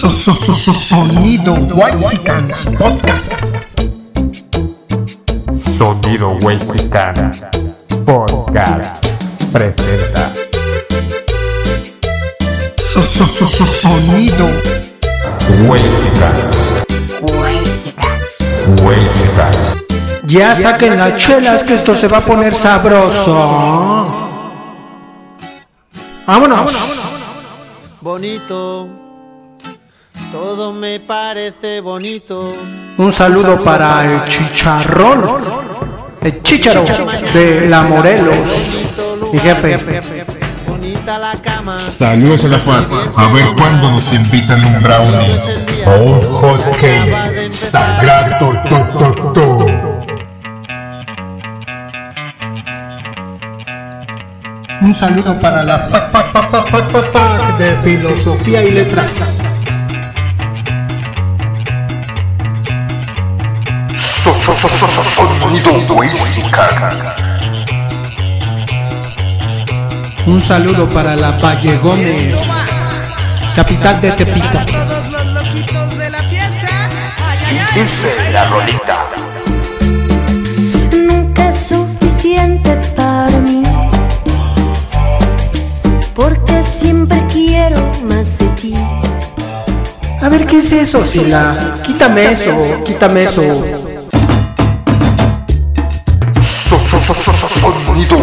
Sonido Whitesicans Podcast. Sonido Whitesicana Podcast presenta. Sonido Whitesicans. Whitesicans. Ya saquen las chelas que esto se va a poner sabroso. Vámonos. bonito. Todo me parece bonito. Un saludo para el chicharrón. El chicharo de la Morelos. Mi jefe. Bonita la cama. Saludos a la FAD. A ver cuándo nos invitan un brownie o un hot cake. Sagrado to, to, to. Un saludo para la fac de filosofía y letras. Sonido. Un saludo para la Valle Gómez, capital de Tepito. todos los loquitos de la fiesta. Ay, ay, ay. Dice la rolita. nunca es suficiente para mí. Porque siempre quiero más de ti. A ver, ¿qué es eso, Sila? Quítame eso, quítame eso. Sonido.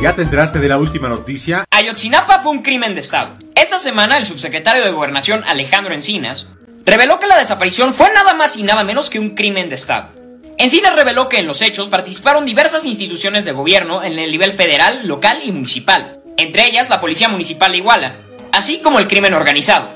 ¿Ya te enteraste de la última noticia? Ayotzinapa fue un crimen de Estado. Esta semana el subsecretario de Gobernación Alejandro Encinas reveló que la desaparición fue nada más y nada menos que un crimen de Estado. Encinas reveló que en los hechos participaron diversas instituciones de gobierno en el nivel federal, local y municipal, entre ellas la Policía Municipal de Iguala, así como el crimen organizado,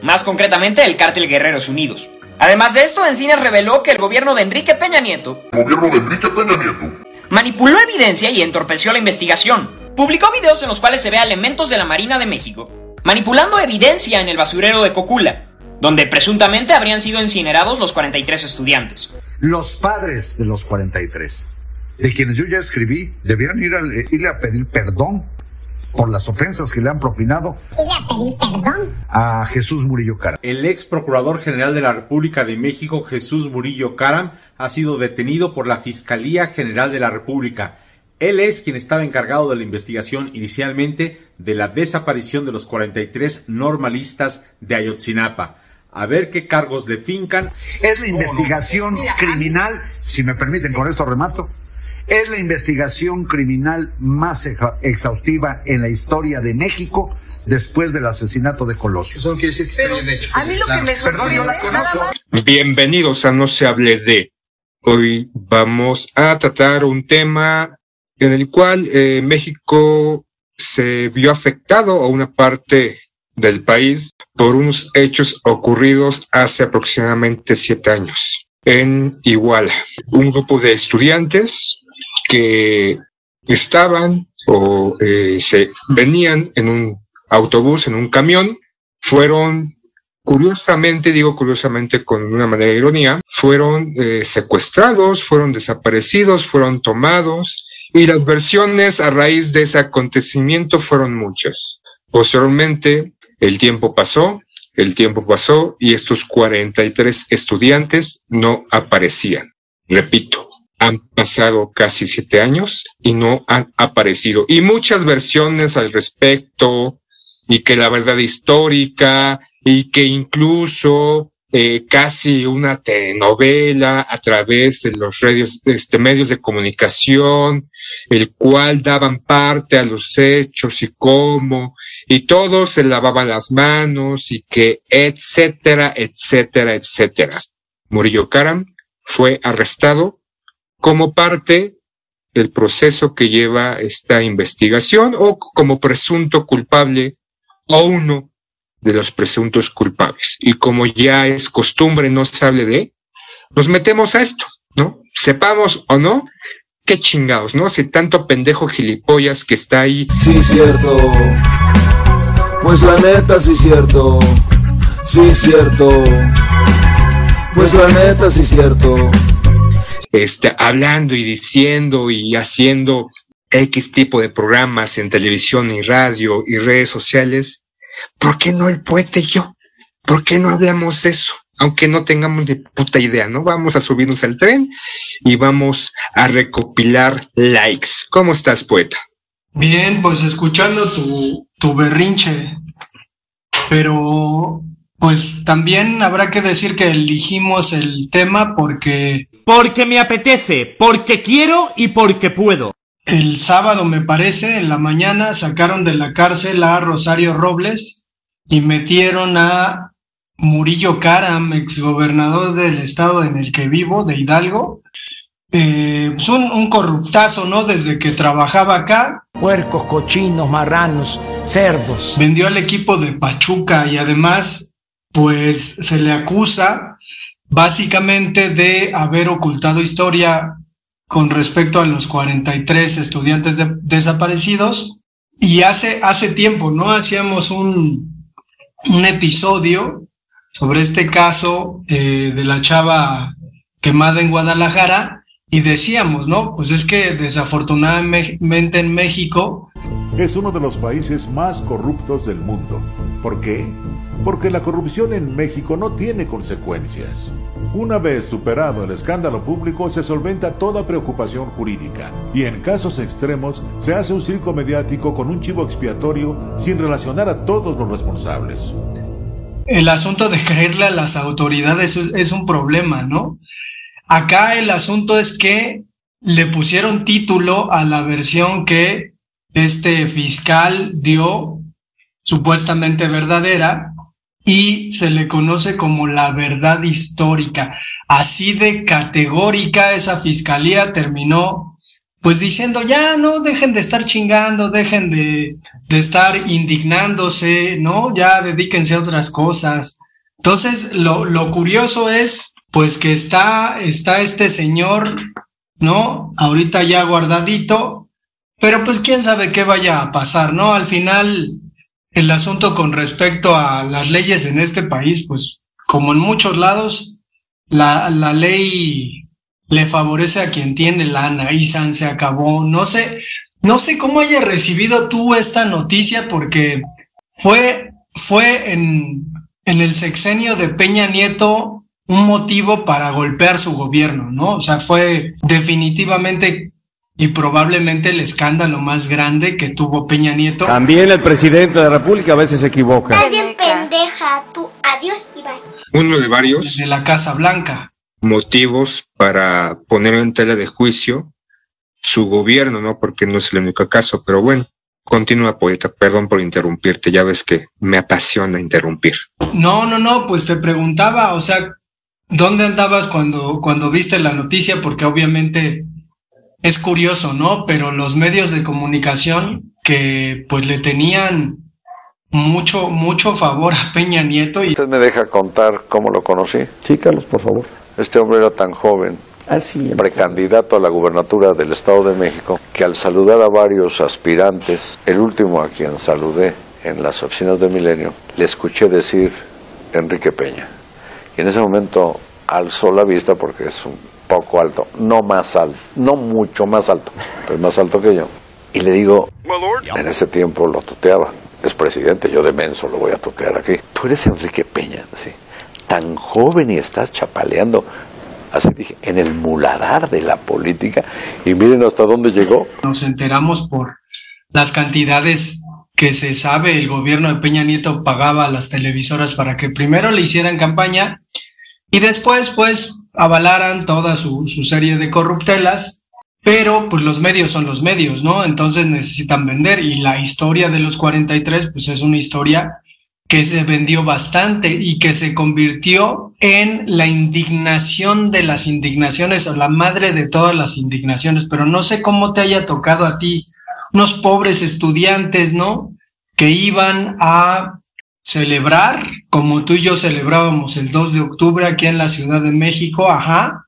más concretamente el Cártel Guerreros Unidos. Además de esto, Encinas reveló que el gobierno de Enrique Peña Nieto Gobierno de Enrique Peña Nieto. manipuló evidencia y entorpeció la investigación. Publicó videos en los cuales se ve a elementos de la Marina de México manipulando evidencia en el basurero de Cocula, donde presuntamente habrían sido incinerados los 43 estudiantes. Los padres de los 43, de quienes yo ya escribí, debieron ir a, irle a pedir perdón por las ofensas que le han propinado a pedir perdón. a Jesús Murillo Cara. El ex procurador general de la República de México, Jesús Murillo Caram, ha sido detenido por la Fiscalía General de la República. Él es quien estaba encargado de la investigación inicialmente de la desaparición de los 43 normalistas de Ayotzinapa. A ver qué cargos le fincan. Es la investigación criminal, si me permiten con esto remato, es la investigación criminal más exhaustiva en la historia de México después del asesinato de Colosio. A mí lo que me Perdón, yo la conozco. Bienvenidos a No se hable de. Hoy vamos a tratar un tema en el cual eh, México se vio afectado a una parte del país por unos hechos ocurridos hace aproximadamente siete años en Iguala. Un grupo de estudiantes que estaban o eh, se venían en un autobús, en un camión, fueron curiosamente, digo curiosamente con una manera de ironía, fueron eh, secuestrados, fueron desaparecidos, fueron tomados y las versiones a raíz de ese acontecimiento fueron muchas. Posteriormente, el tiempo pasó, el tiempo pasó y estos 43 estudiantes no aparecían. Repito, han pasado casi siete años y no han aparecido. Y muchas versiones al respecto, y que la verdad histórica, y que incluso eh, casi una telenovela a través de los este, medios de comunicación, el cual daban parte a los hechos y cómo, y todos se lavaban las manos y que etcétera, etcétera, etcétera. Murillo Karam fue arrestado como parte del proceso que lleva esta investigación o como presunto culpable o uno de los presuntos culpables. Y como ya es costumbre, no se hable de, nos metemos a esto, ¿no? Sepamos o no, qué chingados, ¿no? Si tanto pendejo gilipollas que está ahí. Sí, cierto. Pues la neta sí cierto, sí cierto. Pues la neta sí cierto. Este, hablando y diciendo y haciendo X tipo de programas en televisión y radio y redes sociales, ¿por qué no el poeta y yo? ¿Por qué no hablamos de eso? Aunque no tengamos ni puta idea, ¿no? Vamos a subirnos al tren y vamos a recopilar likes. ¿Cómo estás, poeta? Bien, pues escuchando tu, tu berrinche, pero pues también habrá que decir que elegimos el tema porque... Porque me apetece, porque quiero y porque puedo. El sábado, me parece, en la mañana sacaron de la cárcel a Rosario Robles y metieron a Murillo Karam, exgobernador del estado en el que vivo, de Hidalgo. Eh, pues un, un corruptazo, ¿no? Desde que trabajaba acá. Puercos, cochinos, marranos, cerdos. Vendió al equipo de Pachuca y además, pues se le acusa básicamente de haber ocultado historia con respecto a los 43 estudiantes de- desaparecidos. Y hace, hace tiempo, ¿no? Hacíamos un, un episodio sobre este caso eh, de la chava quemada en Guadalajara y decíamos, ¿no? Pues es que desafortunadamente en México Es uno de los países más corruptos del mundo. ¿Por qué? Porque la corrupción en México no tiene consecuencias. Una vez superado el escándalo público se solventa toda preocupación jurídica y en casos extremos se hace un circo mediático con un chivo expiatorio sin relacionar a todos los responsables. el asunto de creerle a las autoridades es, es un problema, ¿no? Acá el asunto es que le pusieron título a la versión que este fiscal dio supuestamente verdadera y se le conoce como la verdad histórica. Así de categórica esa fiscalía terminó pues diciendo, ya no dejen de estar chingando, dejen de, de estar indignándose, ¿no? Ya dedíquense a otras cosas. Entonces, lo, lo curioso es, pues que está, está este señor, ¿no? Ahorita ya guardadito, pero pues quién sabe qué vaya a pasar, ¿no? Al final, el asunto con respecto a las leyes en este país, pues como en muchos lados, la, la ley le favorece a quien tiene lana y San se acabó. No sé, no sé cómo haya recibido tú esta noticia porque fue, fue en, en el sexenio de Peña Nieto un motivo para golpear su gobierno, ¿no? O sea, fue definitivamente y probablemente el escándalo más grande que tuvo Peña Nieto. También el presidente de la República a veces se equivoca. Estás bien pendeja, tú. Adiós y bye. Uno de varios de la Casa Blanca. motivos para poner en tela de juicio su gobierno, ¿no? Porque no es el único caso, pero bueno, continúa, poeta, perdón por interrumpirte, ya ves que me apasiona interrumpir. No, no, no, pues te preguntaba, o sea, ¿dónde andabas cuando, cuando viste la noticia? Porque obviamente es curioso, ¿no? Pero los medios de comunicación que pues le tenían mucho, mucho favor a Peña Nieto y ¿Usted me deja contar cómo lo conocí? Sí, Carlos, por favor. Este hombre era tan joven, Así. precandidato a la gubernatura del Estado de México, que al saludar a varios aspirantes, el último a quien saludé en las oficinas de Milenio, le escuché decir Enrique Peña. Y en ese momento alzó la vista porque es un poco alto, no más alto, no mucho más alto, pero más alto que yo. Y le digo, en ese tiempo lo tuteaba, es presidente, yo de menso lo voy a tutear aquí. Tú eres Enrique Peña, sí. Tan joven y estás chapaleando, así dije, en el muladar de la política. Y miren hasta dónde llegó. nos enteramos por las cantidades que se sabe el gobierno de Peña Nieto pagaba a las televisoras para que primero le hicieran campaña y después pues avalaran toda su, su serie de corruptelas, pero pues los medios son los medios, ¿no? Entonces necesitan vender y la historia de los 43 pues es una historia que se vendió bastante y que se convirtió en la indignación de las indignaciones o la madre de todas las indignaciones, pero no sé cómo te haya tocado a ti, unos pobres estudiantes, ¿no? Que iban a celebrar, como tú y yo celebrábamos el 2 de octubre aquí en la Ciudad de México, ajá,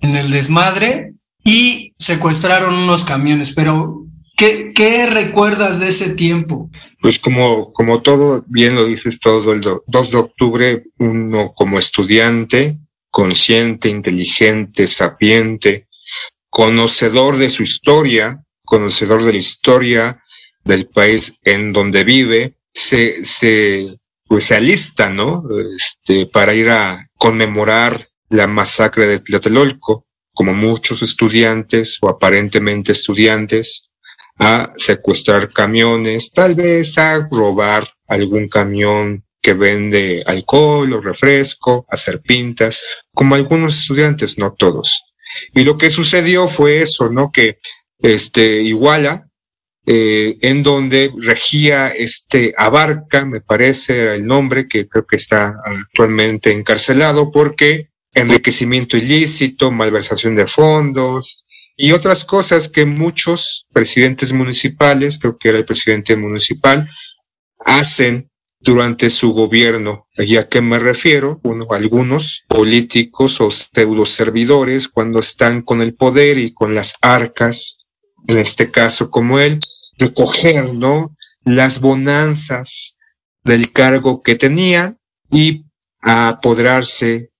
en el desmadre, y secuestraron unos camiones, pero ¿qué, qué recuerdas de ese tiempo? pues como, como todo, bien lo dices todo, el 2 de octubre, uno como estudiante, consciente, inteligente, sapiente, conocedor de su historia, conocedor de la historia del país en donde vive, se, se, pues se alista, ¿no? Este, para ir a conmemorar la masacre de Tlatelolco, como muchos estudiantes o aparentemente estudiantes, a secuestrar camiones, tal vez a robar algún camión que vende alcohol o refresco, hacer pintas, como algunos estudiantes, no todos. Y lo que sucedió fue eso, ¿no? Que este Iguala, eh, en donde regía este Abarca, me parece el nombre, que creo que está actualmente encarcelado porque enriquecimiento ilícito, malversación de fondos, y otras cosas que muchos presidentes municipales, creo que era el presidente municipal, hacen durante su gobierno. ¿Y a qué me refiero? Bueno, algunos políticos o pseudo servidores, cuando están con el poder y con las arcas, en este caso como él, recoger, ¿no? Las bonanzas del cargo que tenían y apoderarse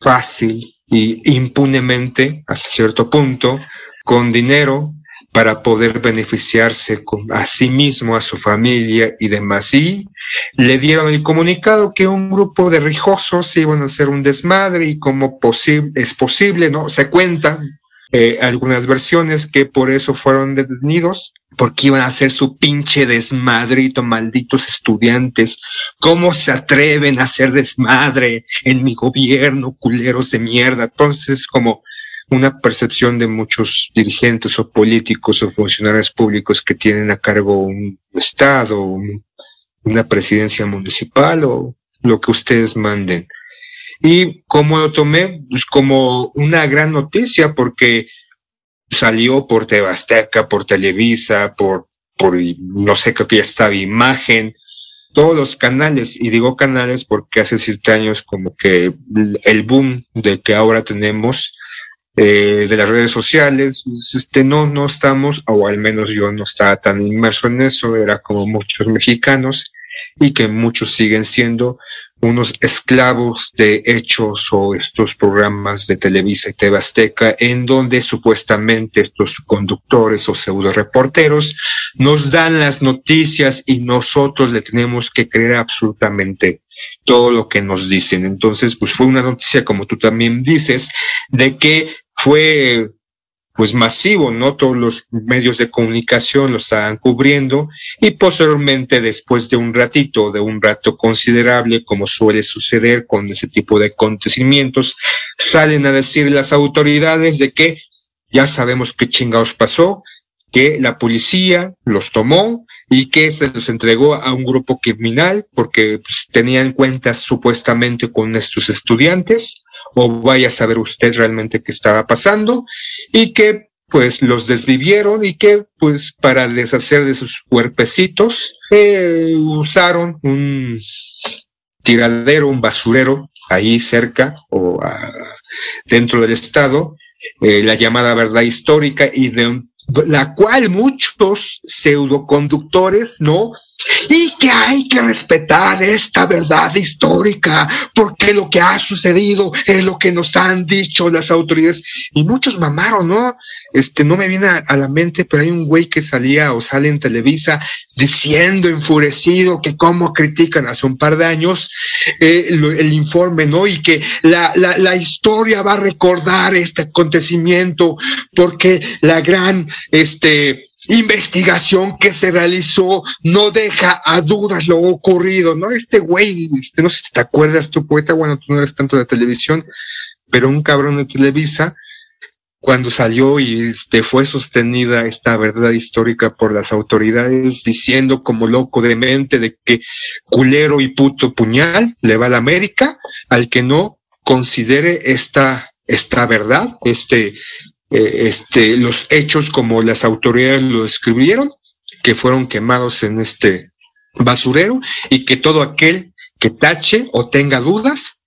fácil y impunemente, hasta cierto punto, con dinero para poder beneficiarse a sí mismo, a su familia y demás. Y le dieron el comunicado que un grupo de rijosos iban a hacer un desmadre y como es posible, ¿no? Se cuentan eh, algunas versiones que por eso fueron detenidos, porque iban a hacer su pinche desmadrito, malditos estudiantes. ¿Cómo se atreven a hacer desmadre en mi gobierno, culeros de mierda? Entonces, como una percepción de muchos dirigentes o políticos o funcionarios públicos que tienen a cargo un estado, una presidencia municipal o lo que ustedes manden. Y como lo tomé, pues como una gran noticia porque salió por Tebasteca, por Televisa, por, por, no sé, creo que ya estaba Imagen, todos los canales, y digo canales porque hace siete años como que el boom de que ahora tenemos eh, de las redes sociales, pues, este, no, no estamos, o al menos yo no estaba tan inmerso en eso, era como muchos mexicanos, y que muchos siguen siendo unos esclavos de hechos o estos programas de Televisa y TV Azteca en donde supuestamente estos conductores o pseudo reporteros nos dan las noticias y nosotros le tenemos que creer absolutamente todo lo que nos dicen. Entonces, pues fue una noticia, como tú también dices, de que fue pues masivo, ¿no? Todos los medios de comunicación lo estaban cubriendo y posteriormente, después de un ratito, de un rato considerable, como suele suceder con ese tipo de acontecimientos, salen a decir las autoridades de que ya sabemos qué chingados pasó, que la policía los tomó y que se los entregó a un grupo criminal porque pues, tenían cuentas supuestamente con estos estudiantes o vaya a saber usted realmente qué estaba pasando y que pues los desvivieron y que pues para deshacer de sus cuerpecitos eh, usaron un tiradero, un basurero ahí cerca o dentro del estado, eh, la llamada verdad histórica y de la cual muchos pseudoconductores, ¿no? Y que hay que respetar esta verdad histórica, porque lo que ha sucedido es lo que nos han dicho las autoridades. Y muchos mamaron, ¿no? Este, no me viene a, la mente, pero hay un güey que salía o sale en Televisa diciendo enfurecido que cómo critican hace un par de años eh, el informe, ¿no? Y que la, la, la historia va a recordar este acontecimiento porque la gran, este, investigación que se realizó no deja a dudas lo ocurrido, ¿no? Este güey, este, no sé si te acuerdas tu poeta, bueno, tú no eres tanto de televisión, pero un cabrón de Televisa, cuando salió y este, fue sostenida esta verdad histórica por las autoridades diciendo como loco de mente de que culero y puto puñal le va a la América al que no considere esta, esta verdad, este, eh, este, los hechos como las autoridades lo describieron, que fueron quemados en este basurero y que todo aquel que tache o tenga dudas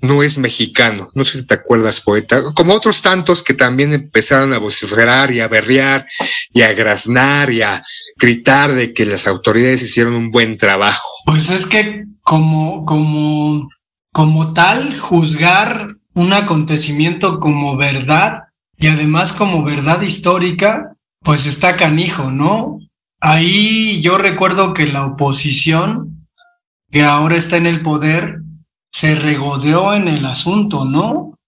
no es mexicano. No sé si te acuerdas, poeta. Como otros tantos que también empezaron a vociferar y a berrear y a graznar y a gritar de que las autoridades hicieron un buen trabajo. Pues es que como, como, como tal, juzgar un acontecimiento como verdad y además como verdad histórica, pues está canijo, ¿no? Ahí yo recuerdo que la oposición, que ahora está en el poder, se regodeó en el asunto, ¿no?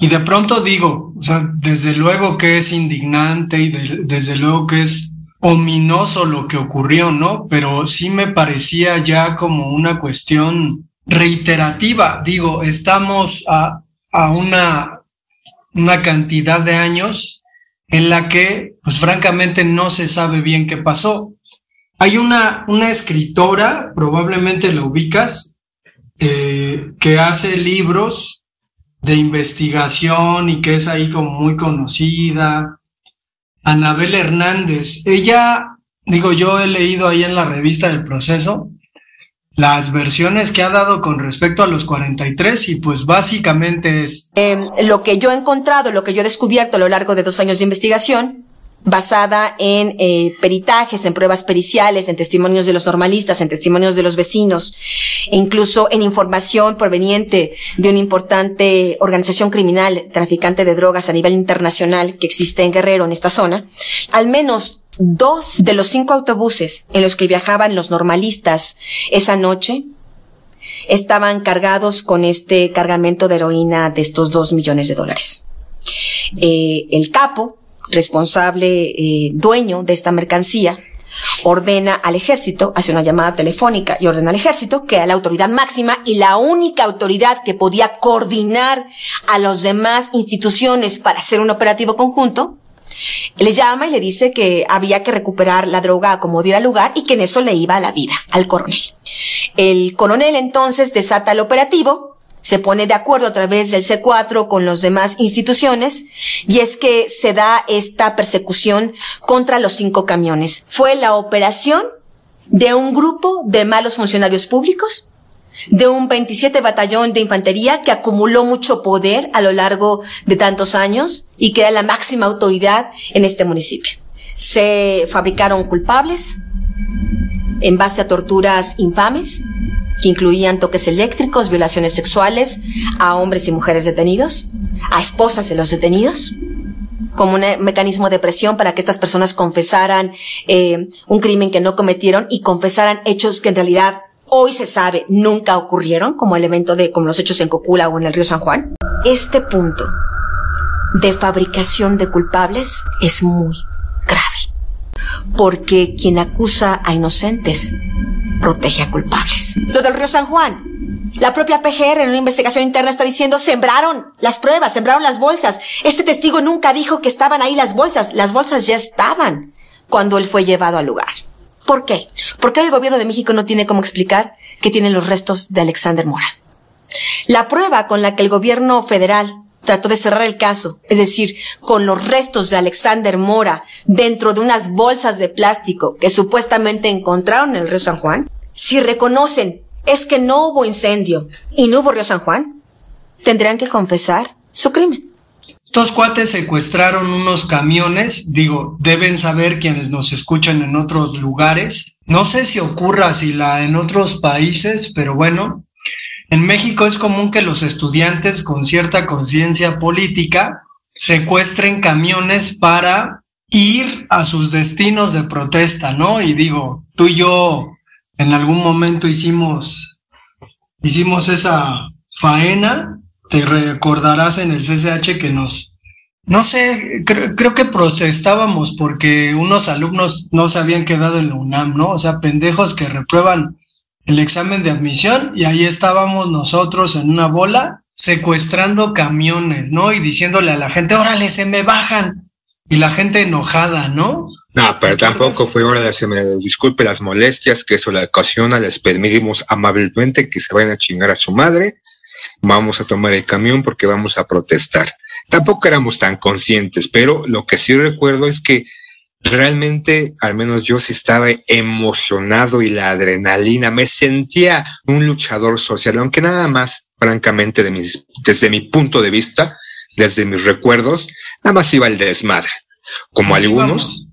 Y de pronto digo, o sea, desde luego que es indignante y de- desde luego que es ominoso lo que ocurrió, ¿no? Pero sí me parecía ya como una cuestión reiterativa. Digo, estamos a, a una, una cantidad de años en la que, pues francamente, no se sabe bien qué pasó. Hay una, una escritora, probablemente la ubicas, eh, que hace libros de investigación y que es ahí como muy conocida. Anabel Hernández. Ella, digo, yo he leído ahí en la revista del proceso las versiones que ha dado con respecto a los 43 y pues básicamente es Eh, lo que yo he encontrado, lo que yo he descubierto a lo largo de dos años de investigación, basada en eh, peritajes, en pruebas periciales, en testimonios de los normalistas, en testimonios de los vecinos, e incluso en información proveniente de una importante organización criminal, traficante de drogas a nivel internacional que existe en Guerrero, en esta zona, al menos dos de los cinco autobuses en los que viajaban los normalistas esa noche estaban cargados con este cargamento de heroína de estos dos millones de dólares. Eh, el capo, responsable, eh, dueño de esta mercancía, ordena al ejército, hace una llamada telefónica y ordena al ejército que a la autoridad máxima y la única autoridad que podía coordinar a las demás instituciones para hacer un operativo conjunto, le llama y le dice que había que recuperar la droga como diera lugar y que en eso le iba la vida al coronel. El coronel entonces desata el operativo, se pone de acuerdo a través del C4 con las demás instituciones y es que se da esta persecución contra los cinco camiones. Fue la operación de un grupo de malos funcionarios públicos de un 27 batallón de infantería que acumuló mucho poder a lo largo de tantos años y que era la máxima autoridad en este municipio. Se fabricaron culpables en base a torturas infames que incluían toques eléctricos, violaciones sexuales a hombres y mujeres detenidos, a esposas de los detenidos, como un mecanismo de presión para que estas personas confesaran eh, un crimen que no cometieron y confesaran hechos que en realidad hoy se sabe nunca ocurrieron, como el evento de como los hechos en Cocula o en el río San Juan. Este punto de fabricación de culpables es muy grave, porque quien acusa a inocentes protege a culpables. Lo del río San Juan. La propia PGR en una investigación interna está diciendo sembraron las pruebas, sembraron las bolsas. Este testigo nunca dijo que estaban ahí las bolsas. Las bolsas ya estaban cuando él fue llevado al lugar. ¿Por qué? Porque el gobierno de México no tiene cómo explicar que tienen los restos de Alexander Mora. La prueba con la que el gobierno federal trató de cerrar el caso, es decir, con los restos de Alexander Mora dentro de unas bolsas de plástico que supuestamente encontraron en el río San Juan, si reconocen es que no hubo incendio y no hubo río San Juan, tendrán que confesar su crimen. Estos cuates secuestraron unos camiones, digo, deben saber quienes nos escuchan en otros lugares. No sé si ocurra si la en otros países, pero bueno, en México es común que los estudiantes con cierta conciencia política secuestren camiones para ir a sus destinos de protesta, ¿no? Y digo, tú y yo en algún momento hicimos hicimos esa faena te recordarás en el CCH que nos, no sé, creo, creo que protestábamos porque unos alumnos no se habían quedado en la UNAM, ¿no? O sea, pendejos que reprueban el examen de admisión y ahí estábamos nosotros en una bola secuestrando camiones, ¿no? Y diciéndole a la gente, órale, se me bajan. Y la gente enojada, ¿no? No, pero tampoco fue hora de hacerme disculpe las molestias que eso le ocasiona. Les pedimos amablemente que se vayan a chingar a su madre vamos a tomar el camión porque vamos a protestar. Tampoco éramos tan conscientes, pero lo que sí recuerdo es que realmente, al menos yo sí estaba emocionado y la adrenalina, me sentía un luchador social, aunque nada más francamente, de mis, desde mi punto de vista, desde mis recuerdos, nada más iba el desmadre. Como Pues algunos,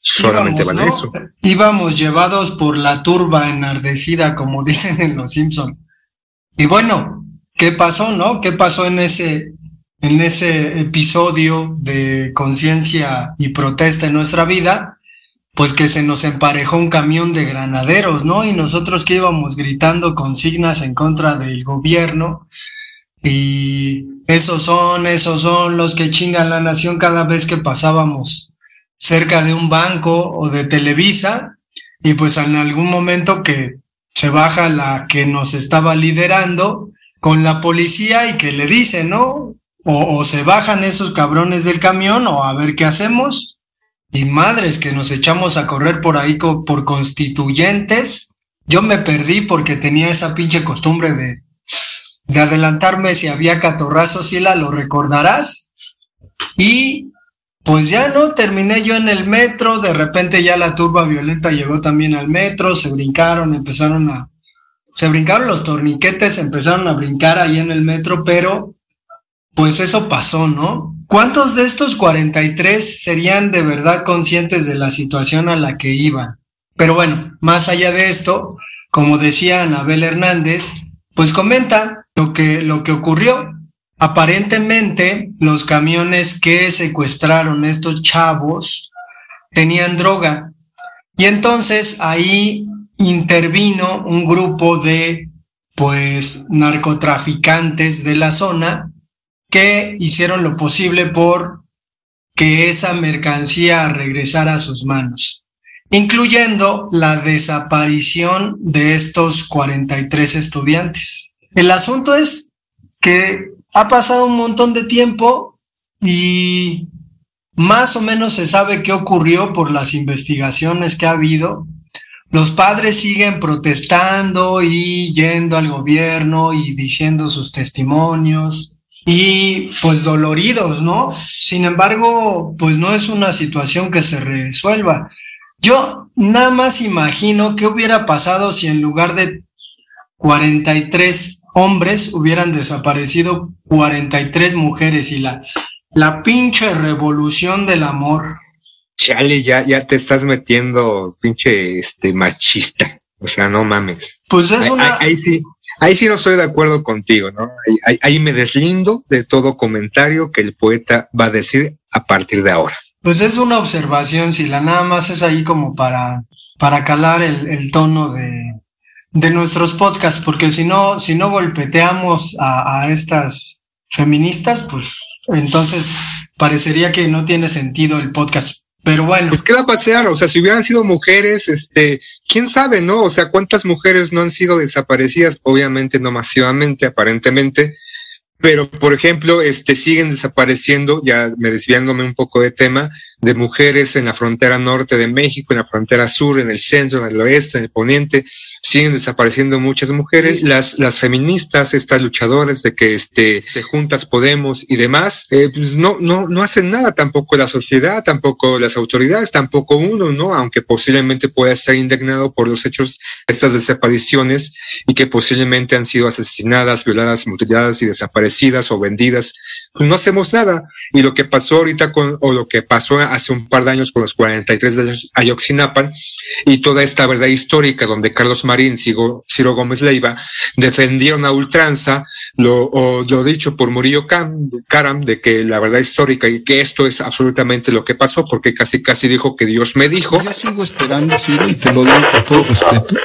solamente íbamos, van eso. Íbamos llevados por la turba enardecida, como dicen en Los Simpson. Y bueno, ¿qué pasó, no? ¿Qué pasó en ese, en ese episodio de conciencia y protesta en nuestra vida? Pues que se nos emparejó un camión de granaderos, ¿no? Y nosotros que íbamos gritando consignas en contra del gobierno. Y esos son, esos son los que chingan la nación cada vez que pasábamos cerca de un banco o de Televisa y pues en algún momento que se baja la que nos estaba liderando con la policía y que le dice, ¿no? O, se bajan esos cabrones del camión o a ver qué hacemos. Y madres que nos echamos a correr por ahí por constituyentes. Yo me perdí porque tenía esa pinche costumbre de, de adelantarme si había catorrazos, Sila, lo recordarás. Y pues ya no, terminé yo en el metro, de repente ya la turba violenta llegó también al metro, se brincaron, empezaron a, se brincaron los torniquetes, empezaron a brincar ahí en el metro, pero pues eso pasó, ¿no? ¿Cuántos de estos 43 serían de verdad conscientes de la situación a la que iban? Pero bueno, más allá de esto, como decía Anabel Hernández, pues comenta lo que, lo que ocurrió. Aparentemente, los camiones que secuestraron estos chavos tenían droga. Y entonces ahí intervino un grupo de, pues, narcotraficantes de la zona que hicieron lo posible por que esa mercancía regresara a sus manos, incluyendo la desaparición de estos 43 estudiantes. El asunto es que ha pasado un montón de tiempo y más o menos se sabe qué ocurrió por las investigaciones que ha habido. Los padres siguen protestando y yendo al gobierno y diciendo sus testimonios y pues doloridos, ¿no? Sin embargo, pues no es una situación que se resuelva. Yo nada más imagino qué hubiera pasado si en lugar de 43 hombres hubieran desaparecido 43 mujeres y la, la pinche revolución del amor. Chale, ya, ya te estás metiendo pinche este machista. O sea, no mames. Pues es Ahí- una- Ahí, ahí sí, ahí sí no estoy de acuerdo contigo, ¿no? Ahí, ahí- ahí me deslindo de todo comentario que el poeta va a decir a partir de ahora. Pues es una observación, si la nada más es ahí como para, para calar el, el tono de, de nuestros podcasts, porque si no, si no golpeteamos a, a estas feministas, pues entonces parecería que no tiene sentido el podcast. Pero bueno. Pues qué va a pasar, o sea, si hubieran sido mujeres, este, quién sabe, ¿no? O sea, cuántas mujeres no han sido desaparecidas, obviamente no masivamente, aparentemente, pero por ejemplo, este, siguen desapareciendo, ya me desviándome un poco de tema, de mujeres en la frontera norte de México, en la frontera sur, en el centro, en el oeste, en el poniente, siguen desapareciendo muchas mujeres. Las, las feministas, estas luchadoras de que este, este, juntas podemos y demás, eh, pues no, no, no hacen nada, tampoco la sociedad, tampoco las autoridades, tampoco uno, ¿no? Aunque posiblemente pueda estar indignado por los hechos de estas desapariciones y que posiblemente han sido asesinadas, violadas, mutiladas y desaparecidas o vendidas. Pues no hacemos nada. Y lo que pasó ahorita con, o lo que pasó hace un par de años con los 43 de Ayoxinapan y toda esta verdad histórica donde Carlos Marín, Ciro, Ciro Gómez Leiva defendieron a ultranza lo, dicho por Murillo Cam, Caram de que la verdad histórica y que esto es absolutamente lo que pasó porque casi casi dijo que Dios me dijo. Yo sigo esperando, Ciro, y te lo digo con todo respeto,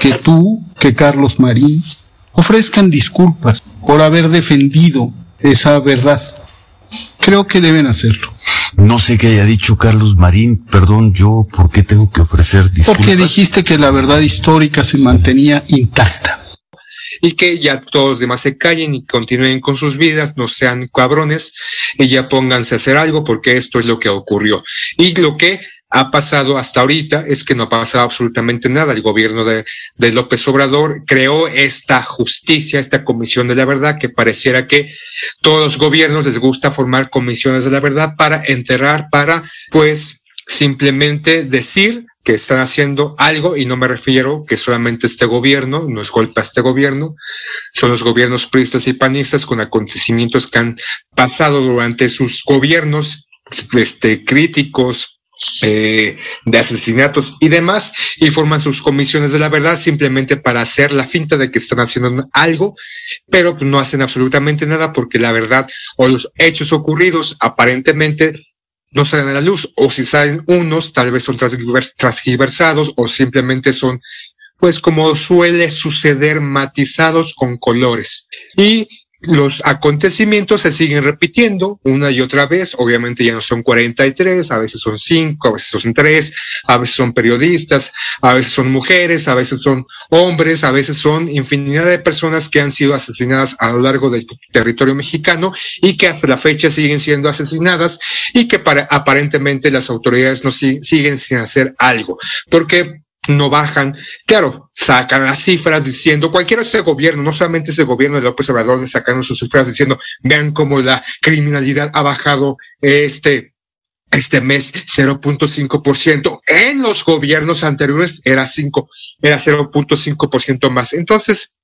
que tú, que Carlos Marín, ofrezcan disculpas por haber defendido esa verdad. Creo que deben hacerlo. No sé qué haya dicho Carlos Marín, perdón, yo, ¿por qué tengo que ofrecer disculpas? Porque dijiste que la verdad histórica se mantenía intacta. Y que ya todos los demás se callen y continúen con sus vidas, no sean cabrones y ya pónganse a hacer algo porque esto es lo que ocurrió. Y lo que ha pasado hasta ahorita es que no ha pasado absolutamente nada. El gobierno de, de, López Obrador creó esta justicia, esta comisión de la verdad, que pareciera que todos los gobiernos les gusta formar comisiones de la verdad para enterrar, para, pues, simplemente decir que están haciendo algo y no me refiero que solamente este gobierno, no es golpe a este gobierno, son los gobiernos priistas y panistas con acontecimientos que han pasado durante sus gobiernos, este, críticos, eh, de asesinatos y demás, y forman sus comisiones de la verdad simplemente para hacer la finta de que están haciendo algo, pero no hacen absolutamente nada porque la verdad o los hechos ocurridos aparentemente no salen a la luz, o si salen unos, tal vez son transgiversados o simplemente son, pues como suele suceder, matizados con colores. Y los acontecimientos se siguen repitiendo una y otra vez. Obviamente ya no son 43, a veces son 5, a veces son 3, a veces son periodistas, a veces son mujeres, a veces son hombres, a veces son infinidad de personas que han sido asesinadas a lo largo del territorio mexicano y que hasta la fecha siguen siendo asesinadas y que para, aparentemente las autoridades no siguen sin hacer algo. Porque no bajan. Claro, sacan las cifras diciendo, cualquiera ese gobierno, no solamente ese gobierno de López Obrador, sacando sus cifras diciendo, vean cómo la criminalidad ha bajado este, este mes 0.5%. En los gobiernos anteriores era 5, era 0.5% más. Entonces,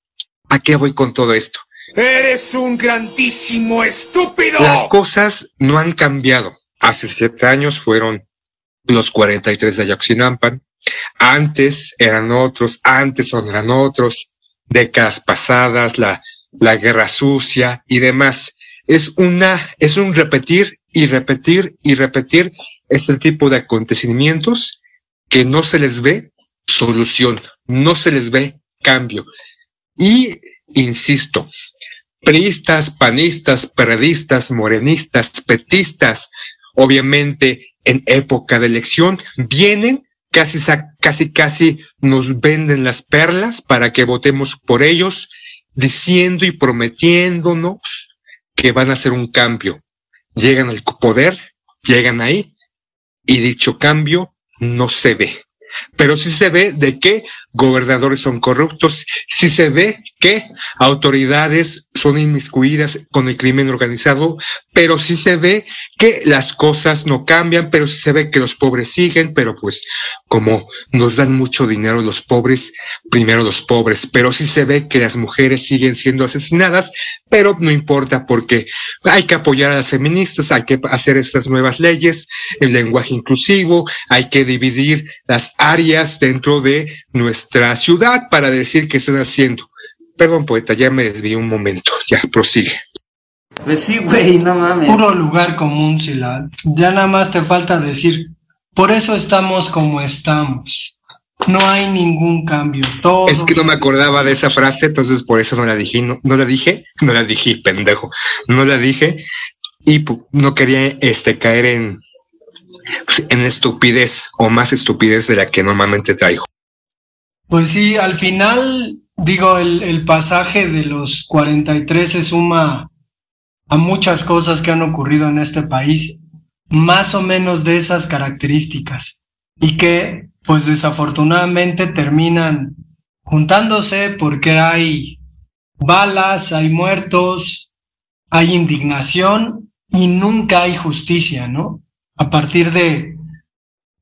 ¿a qué voy con todo esto? Eres un grandísimo estúpido. Las cosas no han cambiado. Hace siete años fueron los 43 de Ayotzinapa, antes eran otros, antes eran otros, décadas pasadas, la, la guerra sucia y demás. Es una, es un repetir y repetir y repetir este tipo de acontecimientos que no se les ve solución, no se les ve cambio. Y, insisto, priistas, panistas, periodistas, morenistas, petistas, obviamente en época de elección, vienen casi, casi, casi nos venden las perlas para que votemos por ellos, diciendo y prometiéndonos que van a hacer un cambio. Llegan al poder, llegan ahí, y dicho cambio no se ve. Pero sí se ve de que gobernadores son corruptos, sí se ve que autoridades son inmiscuidas con el crimen organizado, pero sí se ve que las cosas no cambian, pero sí se ve que los pobres siguen, pero pues como nos dan mucho dinero los pobres, primero los pobres, pero sí se ve que las mujeres siguen siendo asesinadas, pero no importa porque hay que apoyar a las feministas, hay que hacer estas nuevas leyes, el lenguaje inclusivo, hay que dividir las áreas dentro de nuestra ciudad para decir qué están haciendo. Perdón, poeta, ya me desvié un momento, ya prosigue. Pues sí, güey, no mames. Puro lugar común, Silal. Ya nada más te falta decir, por eso estamos como estamos. No hay ningún cambio. Todo... Es que no me acordaba de esa frase, entonces por eso no la dije. No, no la dije, no la dije, pendejo. No la dije y no quería este caer en, pues, en estupidez o más estupidez de la que normalmente traigo. Pues sí, al final, digo, el, el pasaje de los 43 se suma a muchas cosas que han ocurrido en este país, más o menos de esas características, y que, pues desafortunadamente, terminan juntándose porque hay balas, hay muertos, hay indignación y nunca hay justicia, ¿no? A partir de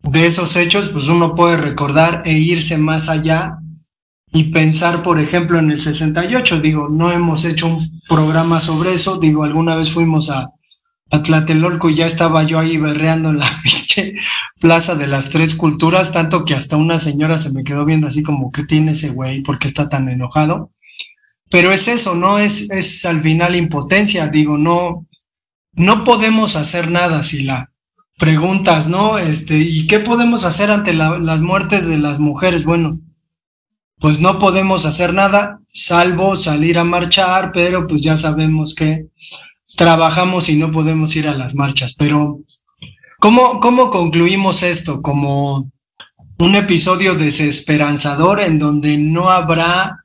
de esos hechos, pues uno puede recordar e irse más allá y pensar, por ejemplo, en el 68. Digo, no hemos hecho un programa sobre eso. Digo, alguna vez fuimos a, a Tlatelolco y ya estaba yo ahí berreando en la plaza de las tres culturas, tanto que hasta una señora se me quedó viendo así como, ¿qué tiene ese güey? ¿Por qué está tan enojado? Pero es eso, ¿no? Es, es al final impotencia. Digo, no, no podemos hacer nada si la preguntas, ¿no? Este, ¿y qué podemos hacer ante las muertes de las mujeres? Bueno, pues no podemos hacer nada, salvo salir a marchar, pero pues ya sabemos que trabajamos y no podemos ir a las marchas. Pero, ¿cómo, cómo concluimos esto? Como un episodio desesperanzador en donde no habrá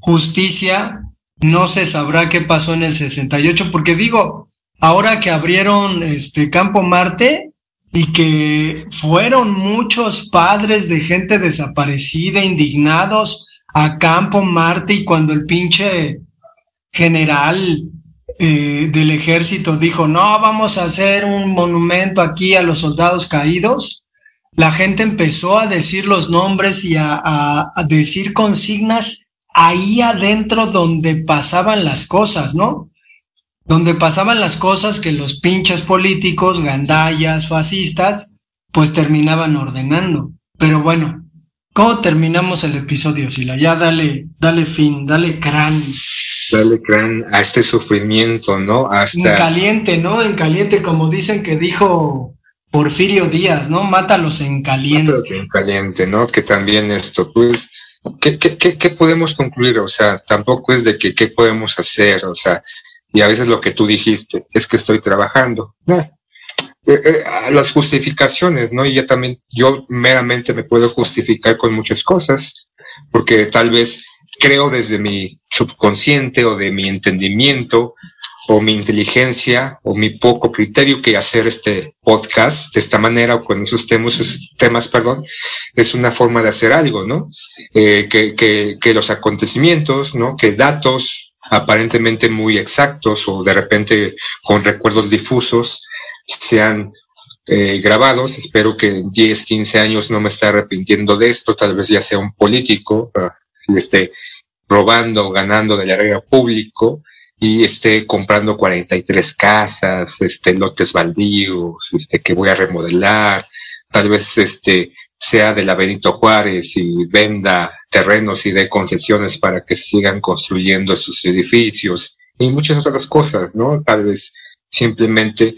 justicia, no se sabrá qué pasó en el 68, porque digo, ahora que abrieron este Campo Marte y que fueron muchos padres de gente desaparecida, indignados a Campo Marte y cuando el pinche general eh, del ejército dijo, no, vamos a hacer un monumento aquí a los soldados caídos, la gente empezó a decir los nombres y a, decir consignas ahí adentro donde pasaban las cosas, ¿no? Donde pasaban las cosas que los pinches políticos, gandallas, fascistas, pues terminaban ordenando. Pero bueno, ¿cómo terminamos el episodio, Sila? Ya dale, dale fin, dale crán. Dale crán a este sufrimiento, ¿no? En Hasta caliente, ¿no? En caliente, como dicen que dijo Porfirio Díaz, ¿no? Mátalos en caliente. Mátalos en caliente, ¿no? Que también esto, pues, ¿qué, qué, qué, qué podemos concluir? O sea, tampoco es de que qué podemos hacer, o sea, y a veces lo que tú dijiste es que estoy trabajando. No. Eh, eh, las justificaciones, ¿no? Y ya también, yo meramente me puedo justificar con muchas cosas, porque tal vez creo desde mi subconsciente o de mi entendimiento o mi inteligencia o mi poco criterio que hacer este podcast de esta manera o con esos temas, temas, perdón, es una forma de hacer algo, ¿no? Eh, que, que, que los acontecimientos, ¿no? Que datos aparentemente muy exactos o de repente con recuerdos difusos sean eh, grabados. Espero que en 10, 15 años no me esté arrepintiendo de esto, tal vez ya sea un político ah, y esté robando o ganando del área público y esté comprando 43 casas, este, lotes baldíos, este, que voy a remodelar, tal vez este, sea de la Benito Juárez y venda terrenos y dé concesiones para que sigan construyendo sus edificios y muchas otras cosas, ¿no? Tal vez simplemente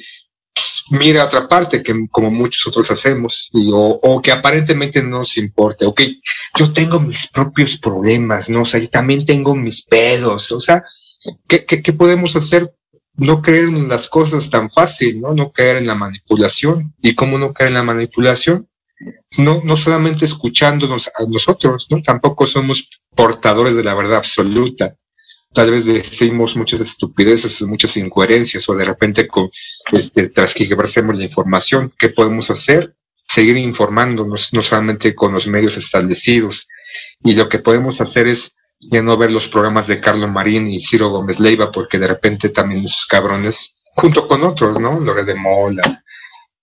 pues, mire a otra parte que como muchos otros hacemos y, o, o que aparentemente no nos importe. Ok, yo tengo mis propios problemas, ¿no? O sea, y también tengo mis pedos, o sea, ¿qué, qué, podemos hacer? No creer en las cosas tan fácil, ¿no? No caer en la manipulación. ¿Y cómo no caer en la manipulación? No, no solamente escuchándonos a nosotros, ¿no? Tampoco somos portadores de la verdad absoluta. Tal vez decimos muchas estupideces, muchas incoherencias, o de repente con, este, transgiversemos la información. ¿Qué podemos hacer? Seguir informándonos, no solamente con los medios establecidos. Y lo que podemos hacer es ya no ver los programas de Carlos Marín y Ciro Gómez Leiva, porque de repente también esos cabrones, junto con otros, ¿no? Lore de Mola,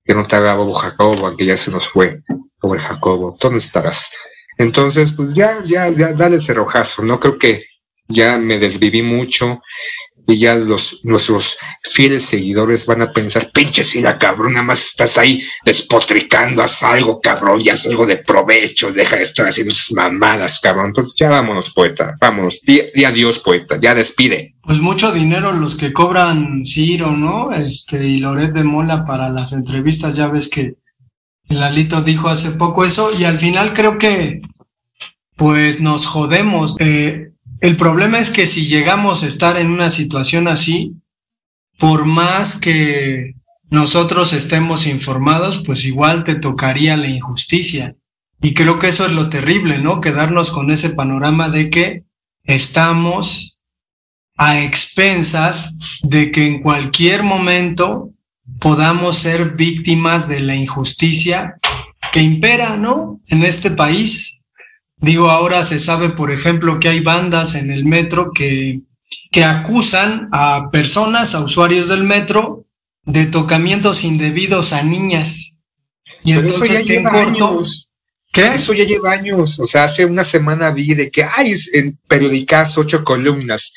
que no te haga Bobo Jacobo, aunque ya se nos fue, pobre Jacobo, ¿dónde estarás? Entonces, pues ya, ya, ya, dale ese rojazo, ¿no? Creo que ya me desviví mucho y ya los, nuestros fieles seguidores van a pensar, pinche Sila, cabrón, nada más estás ahí despotricando, haz algo, cabrón, ya haz algo de provecho, deja de estar haciendo esas mamadas, cabrón. Entonces ya vámonos, poeta, vámonos, di, di adiós, poeta, ya despide. Pues mucho dinero los que cobran Ciro, ¿no? Este, y Loret de Mola para las entrevistas, ya ves que el Alito dijo hace poco eso, y al final creo que pues nos jodemos. Eh, el problema es que si llegamos a estar en una situación así, por más que nosotros estemos informados, pues igual te tocaría la injusticia. Y creo que eso es lo terrible, ¿no? Quedarnos con ese panorama de que estamos a expensas de que en cualquier momento podamos ser víctimas de la injusticia que impera, ¿no? En este país. Digo, ahora se sabe, por ejemplo, que hay bandas en el metro que, que acusan a personas, a usuarios del metro, de tocamientos indebidos a niñas. Y Pero eso entonces, ya que en lleva corto, años. ¿Qué? Eso ya lleva años. O sea, hace una semana vi de que hay en periódicas ocho columnas.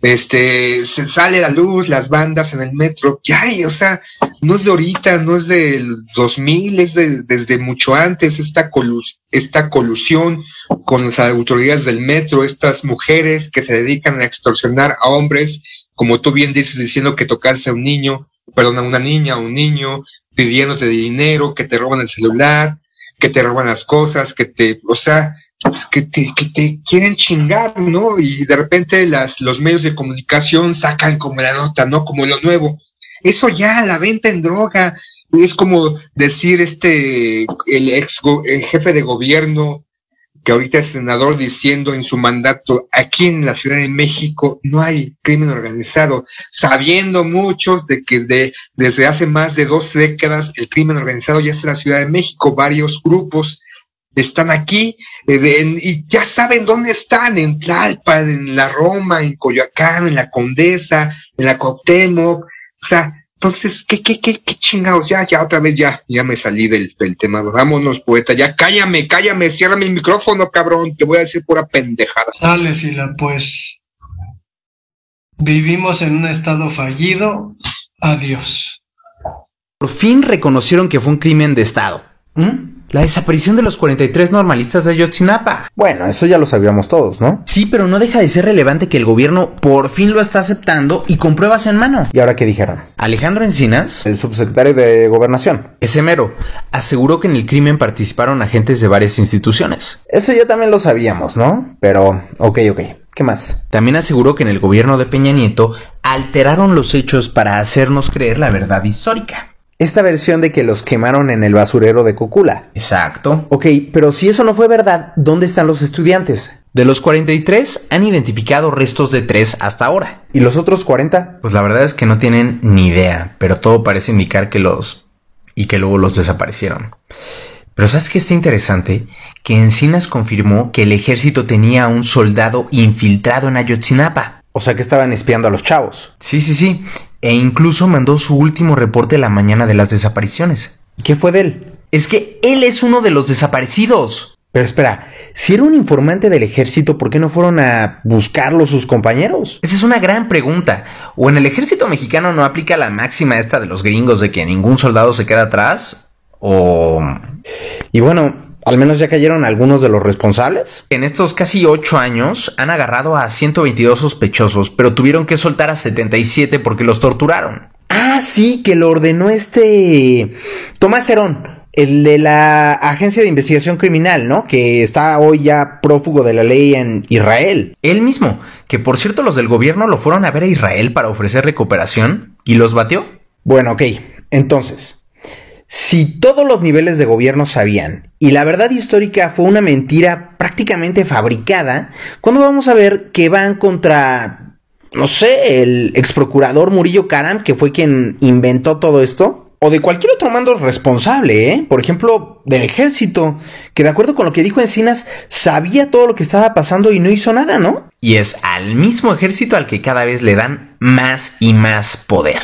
Este, se sale la luz las bandas en el metro. Ya hay, o sea, no es de ahorita, no es del 2000, es de, desde mucho antes esta, colus, esta colusión con las autoridades del metro, estas mujeres que se dedican a extorsionar a hombres, como tú bien dices, diciendo que tocaste a un niño, perdón, a una niña, a un niño, pidiéndote dinero, que te roban el celular, que te roban las cosas, que te, o sea, pues que te, que te quieren chingar, ¿no? Y de repente las, los medios de comunicación sacan como la nota, ¿no? Como lo nuevo. Eso ya, la venta en droga, es como decir este, el ex jefe de gobierno, que ahorita es senador, diciendo en su mandato, aquí en la Ciudad de México no hay crimen organizado, sabiendo muchos de que desde, desde hace más de dos décadas el crimen organizado ya está en la Ciudad de México, varios grupos están aquí eh, en- y ya saben dónde están, en Tlalpan, en la Roma, en Coyoacán, en la Condesa, en la Cuauhtémoc, o sea, Entonces, ¿qué, qué, qué, qué chingados? Ya, ya, otra vez, ya, ya me salí del, del tema. Vámonos, poeta, ya cállame, cállame, ciérrame el micrófono, cabrón. Te voy a decir pura pendejada. Sale, Sila, pues. Vivimos en un estado fallido. Adiós. Por fin reconocieron que fue un crimen de Estado. ¿Mm? La desaparición de los 43 normalistas de Ayotzinapa. Bueno, eso ya lo sabíamos todos, ¿no? Sí, pero no deja de ser relevante que el gobierno por fin lo está aceptando y con pruebas en mano. ¿Y ahora qué dijeron? Alejandro Encinas, el subsecretario de Gobernación, ese mero, aseguró que en el crimen participaron agentes de varias instituciones. Eso ya también lo sabíamos, ¿no? Pero, ok, ok. ¿Qué más? También aseguró que en el gobierno de Peña Nieto alteraron los hechos para hacernos creer la verdad histórica. Esta versión de que los quemaron en el basurero de Cocula. Exacto. Ok, pero si eso no fue verdad, ¿dónde están los estudiantes? De los 43 han identificado restos de 3 hasta ahora. ¿Y los otros 40? Pues la verdad es que no tienen ni idea, pero todo parece indicar que los... y que luego los desaparecieron. Pero ¿sabes qué está interesante? Que Encinas confirmó que el ejército tenía a un soldado infiltrado en Ayotzinapa. O sea que estaban espiando a los chavos. Sí, sí, sí. E incluso mandó su último reporte la mañana de las desapariciones. ¿Y qué fue de él? Es que él es uno de los desaparecidos. Pero espera, si era un informante del ejército, ¿por qué no fueron a buscarlo sus compañeros? Esa es una gran pregunta. ¿O en el ejército mexicano no aplica la máxima esta de los gringos de que ningún soldado se queda atrás? ¿O... Y bueno, al menos ya cayeron algunos de los responsables. En estos casi ocho años han agarrado a 122 sospechosos, pero tuvieron que soltar a 77 porque los torturaron. Ah, sí, que lo ordenó este Tomás Herón, el de la Agencia de Investigación Criminal, ¿no? Que está hoy ya prófugo de la ley en Israel. Él mismo, que por cierto los del gobierno lo fueron a ver a Israel para ofrecer recuperación y los batió. Bueno, ok, entonces, si todos los niveles de gobierno sabían y la verdad histórica fue una mentira prácticamente fabricada, ¿cuándo vamos a ver que van contra, no sé, el ex procurador Murillo Karam, que fue quien inventó todo esto? O de cualquier otro mando responsable, ¿eh? Por ejemplo, del ejército, que de acuerdo con lo que dijo Encinas, sabía todo lo que estaba pasando y no hizo nada, ¿no? Y es al mismo ejército al que cada vez le dan más y más poder.